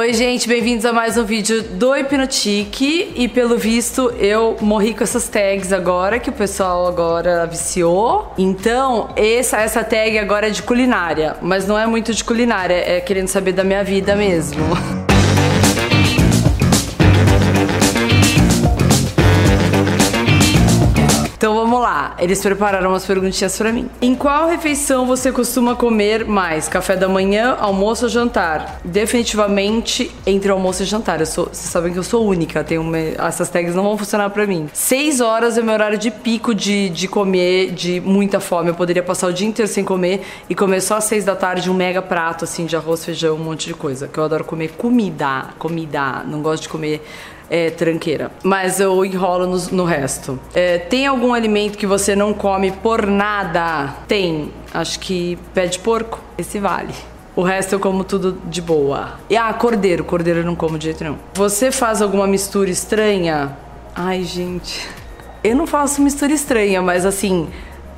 Oi, gente, bem-vindos a mais um vídeo do Hipnotique. E pelo visto, eu morri com essas tags agora, que o pessoal agora viciou. Então, essa, essa tag agora é de culinária, mas não é muito de culinária, é querendo saber da minha vida mesmo. Então vamos lá, eles prepararam umas perguntinhas para mim. Em qual refeição você costuma comer mais? Café da manhã, almoço ou jantar? Definitivamente entre almoço e jantar. Eu sou, vocês sabem que eu sou única, tenho uma, essas tags não vão funcionar para mim. Seis horas é meu horário de pico de, de comer, de muita fome. Eu poderia passar o dia inteiro sem comer e comer só às seis da tarde um mega prato assim de arroz, feijão, um monte de coisa. Que eu adoro comer comida, comida. Não gosto de comer é, tranqueira. Mas eu enrolo no, no resto. É, tem algum alimento que você não come por nada? Tem. Acho que pé de porco. Esse vale. O resto eu como tudo de boa. E ah, cordeiro. Cordeiro eu não como de jeito nenhum. Você faz alguma mistura estranha? Ai, gente. Eu não faço mistura estranha, mas assim,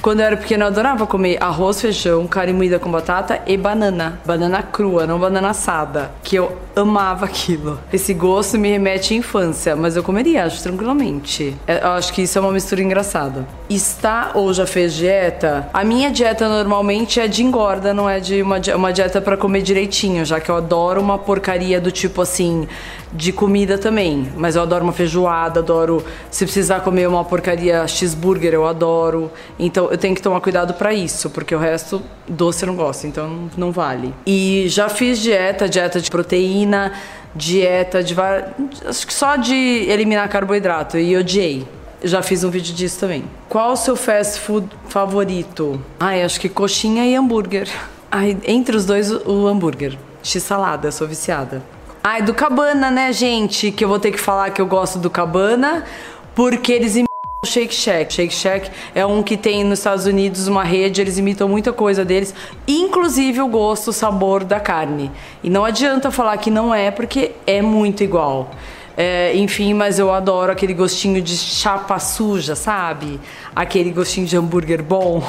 quando eu era pequena, eu adorava comer arroz, feijão, carne moída com batata e banana. Banana crua, não banana assada. Que eu amava aquilo. Esse gosto me remete à infância, mas eu comeria, acho, tranquilamente. É, eu acho que isso é uma mistura engraçada. Está ou já fez dieta? A minha dieta normalmente é de engorda, não é de uma, uma dieta para comer direitinho, já que eu adoro uma porcaria do tipo assim, de comida também. Mas eu adoro uma feijoada, adoro. Se precisar comer uma porcaria cheeseburger, eu adoro. Então eu tenho que tomar cuidado para isso, porque o resto doce eu não gosto, então não vale. E já fiz dieta, dieta de proteína, dieta de. Acho que só de eliminar carboidrato e odiei. Já fiz um vídeo disso também. Qual o seu fast food favorito? Ai, acho que coxinha e hambúrguer. Ai, entre os dois, o hambúrguer. X-salada, sou viciada. Ai, do Cabana, né, gente? Que eu vou ter que falar que eu gosto do Cabana, porque eles Shake Shack. Shake Shack é um que tem nos Estados Unidos uma rede, eles imitam muita coisa deles, inclusive o gosto, o sabor da carne. E não adianta falar que não é, porque é muito igual. É, enfim, mas eu adoro aquele gostinho de chapa suja, sabe? Aquele gostinho de hambúrguer bom.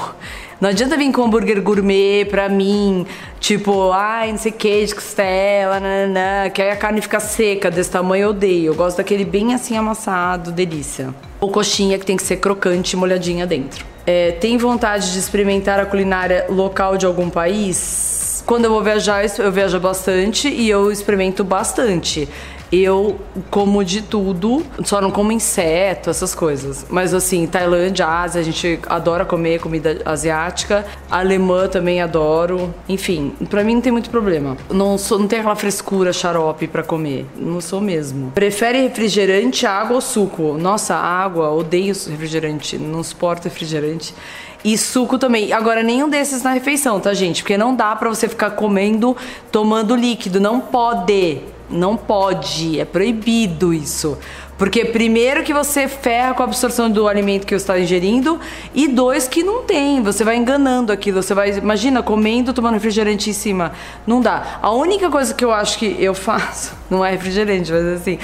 Não adianta vir com hambúrguer gourmet pra mim, tipo, ai, não sei o que, de costela, nananã, que aí a carne fica seca, desse tamanho eu odeio. Eu gosto daquele bem assim amassado, delícia. Ou coxinha que tem que ser crocante e molhadinha dentro. É, tem vontade de experimentar a culinária local de algum país? Quando eu vou viajar, eu viajo bastante e eu experimento bastante. Eu como de tudo, só não como inseto, essas coisas. Mas assim, Tailândia, Ásia, a gente adora comer comida asiática. Alemã também adoro. Enfim, para mim não tem muito problema. Não sou, não tem aquela frescura xarope para comer. Não sou mesmo. Prefere refrigerante, água ou suco? Nossa, água, odeio refrigerante, não suporto refrigerante. E suco também. Agora, nenhum desses na refeição, tá, gente? Porque não dá para você ficar comendo, tomando líquido. Não pode. Não pode, é proibido isso. Porque primeiro que você ferra com a absorção do alimento que você está ingerindo e dois que não tem, você vai enganando aquilo, você vai, imagina, comendo, tomando refrigerante em cima. Não dá. A única coisa que eu acho que eu faço, não é refrigerante, mas assim,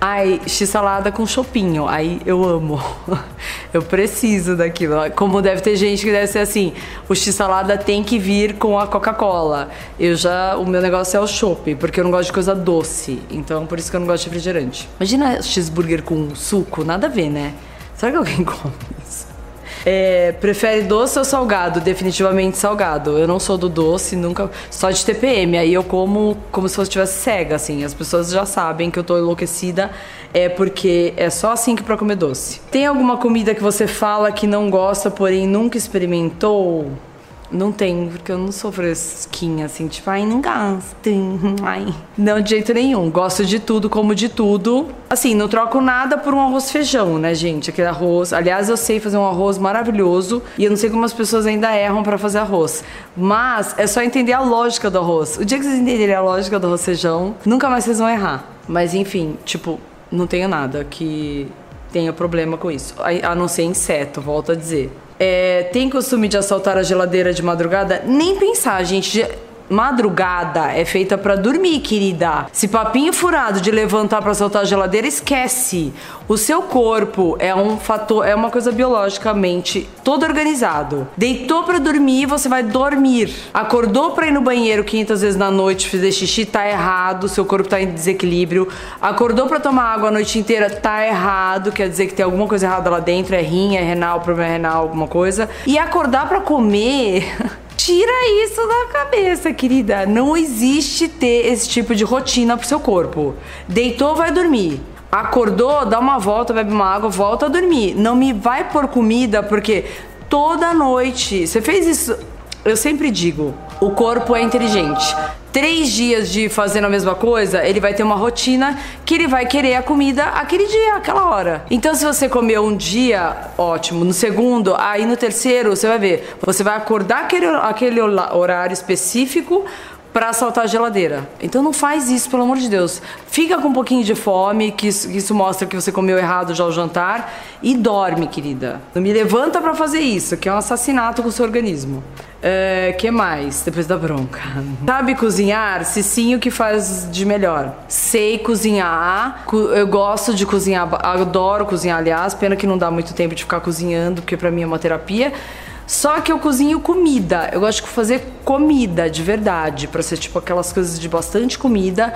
Ai, x-salada com chopinho. Aí eu amo. Eu preciso daquilo. Como deve ter gente que deve ser assim, o x-salada tem que vir com a Coca-Cola. Eu já, o meu negócio é o chopp, porque eu não gosto de coisa doce. Então, por isso que eu não gosto de refrigerante. Imagina cheeseburger com suco, nada a ver, né? Será que alguém come isso? É, prefere doce ou salgado? Definitivamente salgado. Eu não sou do doce, nunca. Só de TPM. Aí eu como como se fosse estivesse cega, assim. As pessoas já sabem que eu tô enlouquecida. É porque é só assim que pra comer doce. Tem alguma comida que você fala que não gosta, porém nunca experimentou? Não tem, porque eu não sou fresquinha, assim, tipo, ai, não gosto. Ai. Não, de jeito nenhum. Gosto de tudo, como de tudo. Assim, não troco nada por um arroz feijão, né, gente? Aquele arroz. Aliás, eu sei fazer um arroz maravilhoso e eu não sei como as pessoas ainda erram para fazer arroz. Mas é só entender a lógica do arroz. O dia que vocês entenderem a lógica do arroz feijão, nunca mais vocês vão errar. Mas enfim, tipo, não tenho nada que tenha problema com isso. A não ser inseto, volto a dizer. É, tem costume de assaltar a geladeira de madrugada? Nem pensar, gente. Madrugada é feita para dormir, querida. Se papinho furado de levantar para soltar a geladeira, esquece. O seu corpo é um fator, é uma coisa biologicamente todo organizado. Deitou para dormir, você vai dormir. Acordou para ir no banheiro 500 vezes na noite, fazer xixi, tá errado, seu corpo tá em desequilíbrio. Acordou para tomar água a noite inteira, tá errado, quer dizer que tem alguma coisa errada lá dentro, é rim, é renal, problema renal, alguma coisa. E acordar para comer Tira isso da cabeça, querida. Não existe ter esse tipo de rotina pro seu corpo. Deitou, vai dormir. Acordou, dá uma volta, bebe uma água, volta a dormir. Não me vai por comida, porque toda noite. Você fez isso. Eu sempre digo: o corpo é inteligente três dias de fazendo a mesma coisa, ele vai ter uma rotina que ele vai querer a comida aquele dia, aquela hora. Então, se você comeu um dia, ótimo. No segundo, aí no terceiro, você vai ver, você vai acordar aquele, aquele horário específico para assaltar a geladeira. Então não faz isso, pelo amor de Deus. Fica com um pouquinho de fome, que isso, que isso mostra que você comeu errado já o jantar e dorme, querida. Não me levanta para fazer isso, que é um assassinato com o seu organismo. É, que mais? Depois da bronca. Sabe cozinhar? Se sim, o que faz de melhor? Sei cozinhar. Eu gosto de cozinhar, adoro cozinhar, aliás. Pena que não dá muito tempo de ficar cozinhando, porque para mim é uma terapia. Só que eu cozinho comida. Eu gosto de fazer comida de verdade, para ser tipo aquelas coisas de bastante comida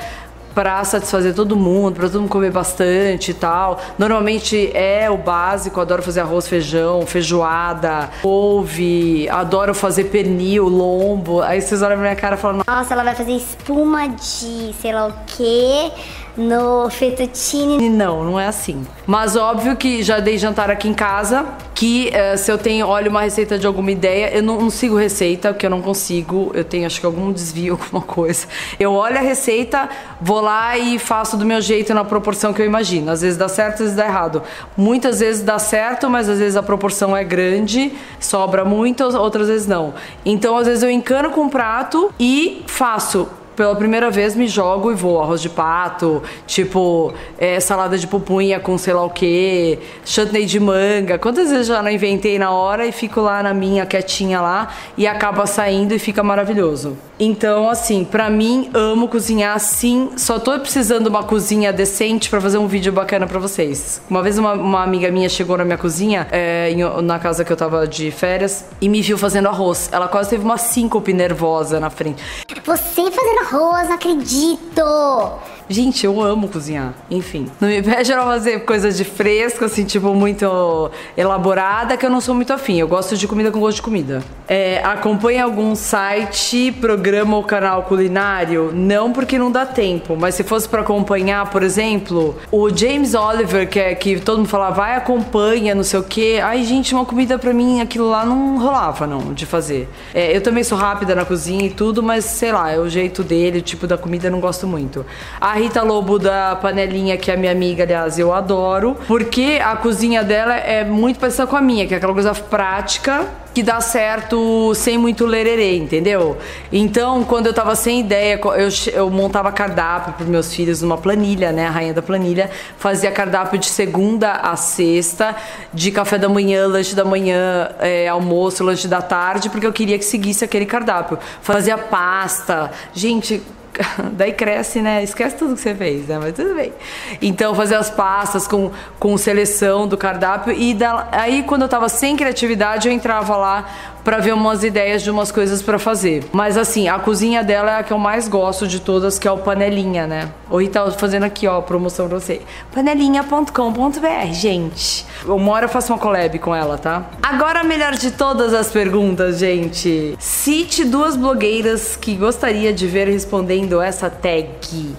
para satisfazer todo mundo, para todo mundo comer bastante e tal. Normalmente é o básico, adoro fazer arroz, feijão, feijoada, couve, adoro fazer pernil, lombo. Aí vocês olham pra minha cara e falam: "Nossa, ela vai fazer espuma de sei lá o quê" no fettuccine. Não, não é assim. Mas óbvio que já dei jantar aqui em casa, que uh, se eu tenho, olho uma receita de alguma ideia, eu não, não sigo receita, porque eu não consigo, eu tenho acho que algum desvio, alguma coisa. Eu olho a receita, vou lá e faço do meu jeito na proporção que eu imagino. Às vezes dá certo, às vezes dá errado. Muitas vezes dá certo, mas às vezes a proporção é grande, sobra muito, outras vezes não. Então às vezes eu encano com um prato e faço pela primeira vez me jogo e vou. Arroz de pato, tipo, é, salada de pupunha com sei lá o que, chutney de manga. Quantas vezes já não inventei na hora e fico lá na minha quietinha lá e acaba saindo e fica maravilhoso. Então, assim, para mim, amo cozinhar sim. Só tô precisando de uma cozinha decente para fazer um vídeo bacana para vocês. Uma vez uma, uma, amiga minha chegou na minha cozinha, é, na casa que eu tava de férias, e me viu fazendo arroz. Ela quase teve uma síncope nervosa na frente. Você fazendo arroz, não acredito! Gente, eu amo cozinhar. Enfim, não me pede pra fazer coisas de fresco, assim, tipo, muito elaborada, que eu não sou muito afim. Eu gosto de comida com gosto de comida. É, acompanha algum site, programa ou canal culinário? Não, porque não dá tempo. Mas se fosse para acompanhar, por exemplo, o James Oliver, que é que todo mundo fala, vai, acompanha, não sei o quê. Ai, gente, uma comida pra mim, aquilo lá não rolava, não, de fazer. É, eu também sou rápida na cozinha e tudo, mas sei lá, é o jeito dele, o tipo da comida, eu não gosto muito. A Rita Lobo da Panelinha, que é minha amiga, aliás, eu adoro, porque a cozinha dela é muito parecida com a minha, que é aquela coisa prática que dá certo sem muito lererê, entendeu? Então, quando eu tava sem ideia, eu, eu montava cardápio para meus filhos numa planilha, né? A rainha da planilha. Fazia cardápio de segunda a sexta, de café da manhã, lanche da manhã, é, almoço, lanche da tarde, porque eu queria que seguisse aquele cardápio. Fazia pasta. Gente, daí cresce, né? Esquece tudo que você fez, né? Mas tudo bem. Então, fazer as pastas com, com seleção do cardápio. E da, aí, quando eu tava sem criatividade, eu entrava lá para ver umas ideias de umas coisas para fazer. Mas assim, a cozinha dela é a que eu mais gosto de todas, que é o Panelinha, né? O Rita fazendo aqui, ó, promoção pra você. panelinha.com.br, gente. Uma hora eu faço uma collab com ela, tá? Agora a melhor de todas as perguntas, gente. Cite duas blogueiras que gostaria de ver respondendo essa tag.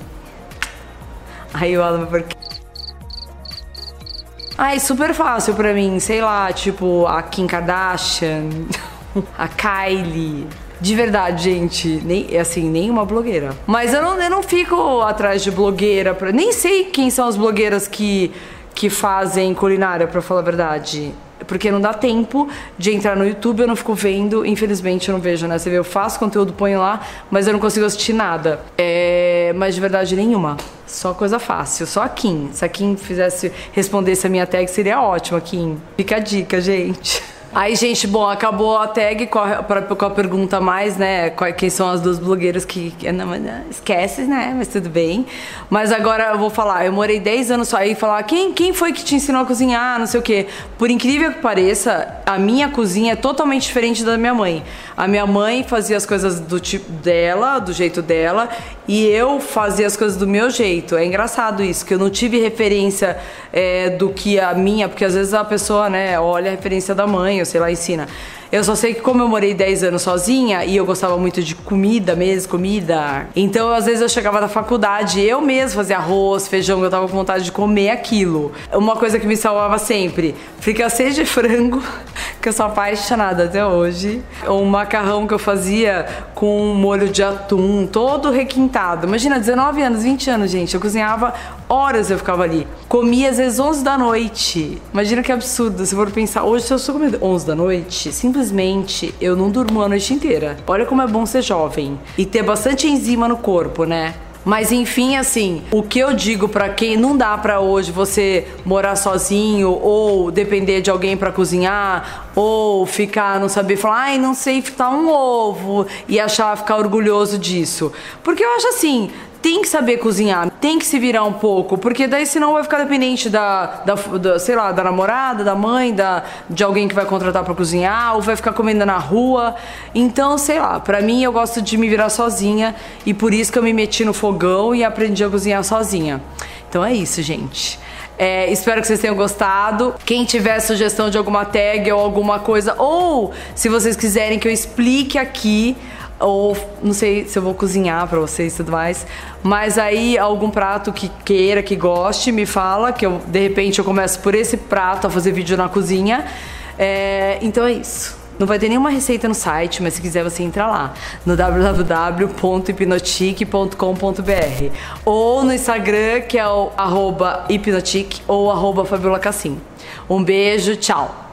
Aí o Alan, porque Ai, super fácil pra mim, sei lá, tipo a Kim Kardashian. a Kylie. De verdade, gente, nem assim, nenhuma blogueira. Mas eu não, eu não fico atrás de blogueira, pra, nem sei quem são as blogueiras que, que fazem culinária, pra falar a verdade. Porque não dá tempo de entrar no YouTube, eu não fico vendo, infelizmente eu não vejo, né? Você vê, eu faço conteúdo, ponho lá, mas eu não consigo assistir nada. É, mas de verdade nenhuma. Só coisa fácil, só a Kim. Se a Kim fizesse, respondesse a minha tag, seria ótimo, Kim. Fica a dica, gente. Aí, gente, bom, acabou a tag com a, com a pergunta mais, né? Quem são as duas blogueiras que. Não, não, esquece, né? Mas tudo bem. Mas agora eu vou falar, eu morei 10 anos só aí falar quem, quem foi que te ensinou a cozinhar, não sei o quê. Por incrível que pareça, a minha cozinha é totalmente diferente da minha mãe. A minha mãe fazia as coisas do tipo dela, do jeito dela, e eu fazia as coisas do meu jeito. É engraçado isso, que eu não tive referência é, do que a minha, porque às vezes a pessoa, né, olha a referência da mãe, ou sei lá, ensina. Eu só sei que como eu morei 10 anos sozinha e eu gostava muito de comida mesmo, comida. Então, às vezes eu chegava da faculdade, eu mesmo fazia arroz, feijão, eu tava com vontade de comer aquilo. Uma coisa que me salvava sempre, fricassê de frango, que eu sou apaixonada até hoje. Um macarrão que eu fazia com molho de atum, todo requintado. Imagina, 19 anos, 20 anos, gente. Eu cozinhava horas, eu ficava ali. Comia às vezes 11 da noite. Imagina que absurdo. Se for pensar, hoje eu sou comendo 11 da noite, simplesmente eu não durmo a noite inteira. Olha como é bom ser jovem e ter bastante enzima no corpo, né? Mas enfim, assim, o que eu digo para quem não dá para hoje você morar sozinho ou depender de alguém para cozinhar ou ficar não saber falar, ai, não sei fritar um ovo e achar ficar orgulhoso disso. Porque eu acho assim, tem que saber cozinhar, tem que se virar um pouco, porque daí senão vai ficar dependente da, da, da sei lá, da namorada, da mãe, da, de alguém que vai contratar para cozinhar, ou vai ficar comendo na rua. Então, sei lá, para mim eu gosto de me virar sozinha e por isso que eu me meti no fogão e aprendi a cozinhar sozinha. Então é isso, gente. É, espero que vocês tenham gostado. Quem tiver sugestão de alguma tag ou alguma coisa, ou se vocês quiserem que eu explique aqui ou não sei se eu vou cozinhar para vocês e tudo mais, mas aí algum prato que queira, que goste, me fala, que eu de repente eu começo por esse prato a fazer vídeo na cozinha. É, então é isso. Não vai ter nenhuma receita no site, mas se quiser você entra lá no www.hipnotique.com.br ou no Instagram que é o arroba hipnotique ou arroba Fabiola Cassim. Um beijo, tchau!